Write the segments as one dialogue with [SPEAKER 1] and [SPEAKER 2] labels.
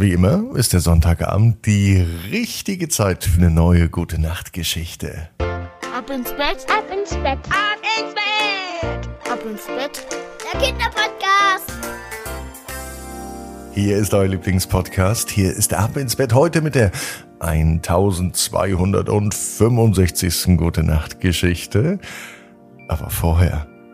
[SPEAKER 1] Wie immer ist der Sonntagabend die richtige Zeit für eine neue gute Nachtgeschichte.
[SPEAKER 2] Ab ins Bett,
[SPEAKER 3] Ab ins Bett.
[SPEAKER 4] Ab ins Bett.
[SPEAKER 2] ab ins Bett.
[SPEAKER 3] Der Kinderpodcast.
[SPEAKER 1] Hier ist euer Lieblingspodcast. Hier ist Ab ins Bett heute mit der 1265. Gute Nacht Geschichte. Aber vorher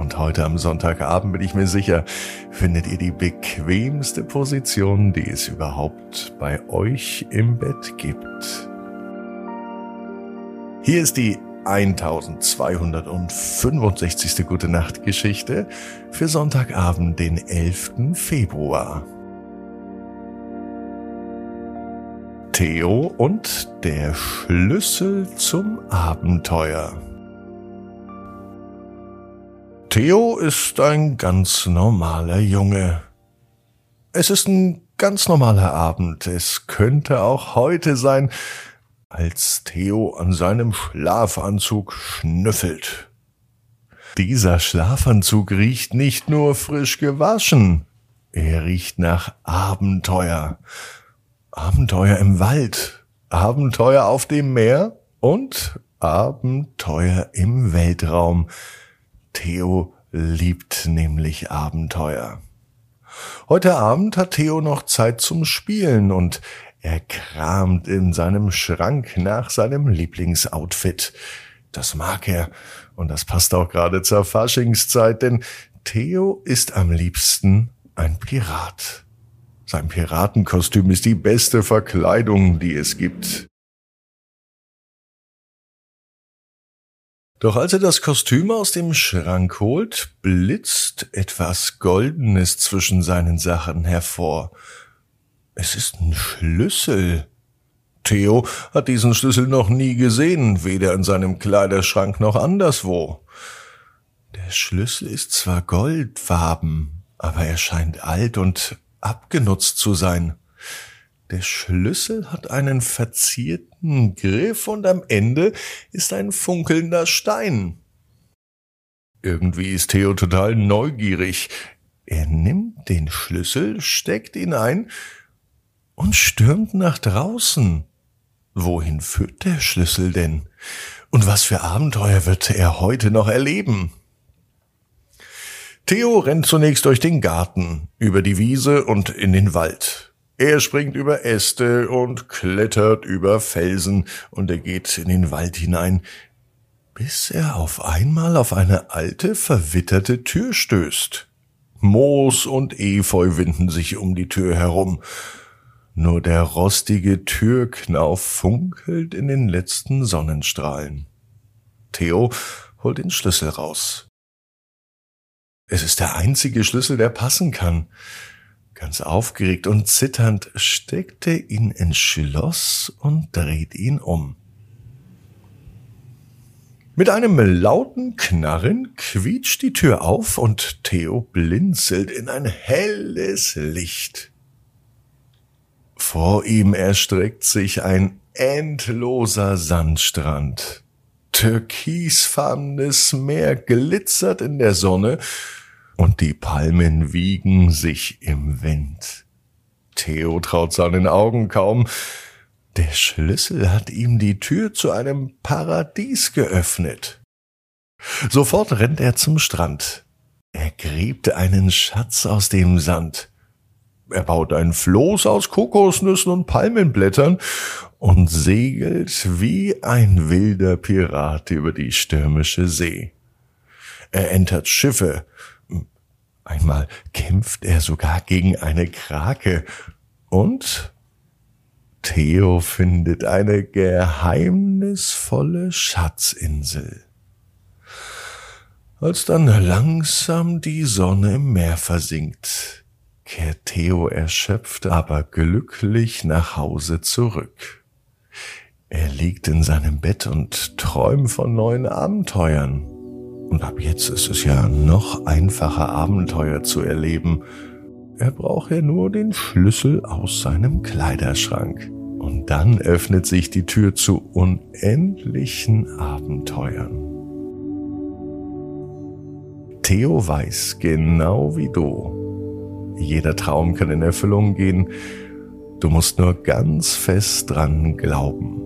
[SPEAKER 1] Und heute am Sonntagabend bin ich mir sicher, findet ihr die bequemste Position, die es überhaupt bei euch im Bett gibt. Hier ist die 1265. Gute Nacht Geschichte für Sonntagabend, den 11. Februar. Theo und der Schlüssel zum Abenteuer. Theo ist ein ganz normaler Junge. Es ist ein ganz normaler Abend. Es könnte auch heute sein, als Theo an seinem Schlafanzug schnüffelt. Dieser Schlafanzug riecht nicht nur frisch gewaschen, er riecht nach Abenteuer. Abenteuer im Wald, Abenteuer auf dem Meer und Abenteuer im Weltraum. Theo liebt nämlich Abenteuer. Heute Abend hat Theo noch Zeit zum Spielen und er kramt in seinem Schrank nach seinem Lieblingsoutfit. Das mag er und das passt auch gerade zur Faschingszeit, denn Theo ist am liebsten ein Pirat. Sein Piratenkostüm ist die beste Verkleidung, die es gibt. Doch als er das Kostüm aus dem Schrank holt, blitzt etwas Goldenes zwischen seinen Sachen hervor. Es ist ein Schlüssel. Theo hat diesen Schlüssel noch nie gesehen, weder in seinem Kleiderschrank noch anderswo. Der Schlüssel ist zwar goldfarben, aber er scheint alt und abgenutzt zu sein. Der Schlüssel hat einen verzierten Griff und am Ende ist ein funkelnder Stein. Irgendwie ist Theo total neugierig. Er nimmt den Schlüssel, steckt ihn ein und stürmt nach draußen. Wohin führt der Schlüssel denn? Und was für Abenteuer wird er heute noch erleben? Theo rennt zunächst durch den Garten, über die Wiese und in den Wald. Er springt über Äste und klettert über Felsen und er geht in den Wald hinein, bis er auf einmal auf eine alte, verwitterte Tür stößt. Moos und Efeu winden sich um die Tür herum. Nur der rostige Türknauf funkelt in den letzten Sonnenstrahlen. Theo holt den Schlüssel raus. Es ist der einzige Schlüssel, der passen kann. Ganz aufgeregt und zitternd steckt er ihn ins Schloss und dreht ihn um. Mit einem lauten Knarren quietscht die Tür auf und Theo blinzelt in ein helles Licht. Vor ihm erstreckt sich ein endloser Sandstrand. Türkisfarbenes Meer glitzert in der Sonne und die Palmen wiegen sich im Wind. Theo traut seinen Augen kaum. Der Schlüssel hat ihm die Tür zu einem Paradies geöffnet. Sofort rennt er zum Strand. Er gräbt einen Schatz aus dem Sand. Er baut ein Floß aus Kokosnüssen und Palmenblättern und segelt wie ein wilder Pirat über die stürmische See. Er entert Schiffe, Einmal kämpft er sogar gegen eine Krake und Theo findet eine geheimnisvolle Schatzinsel. Als dann langsam die Sonne im Meer versinkt, kehrt Theo erschöpft, aber glücklich nach Hause zurück. Er liegt in seinem Bett und träumt von neuen Abenteuern. Und ab jetzt ist es ja noch einfacher, Abenteuer zu erleben. Er braucht ja nur den Schlüssel aus seinem Kleiderschrank. Und dann öffnet sich die Tür zu unendlichen Abenteuern. Theo weiß genau wie du. Jeder Traum kann in Erfüllung gehen. Du musst nur ganz fest dran glauben.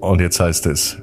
[SPEAKER 1] Und jetzt heißt es,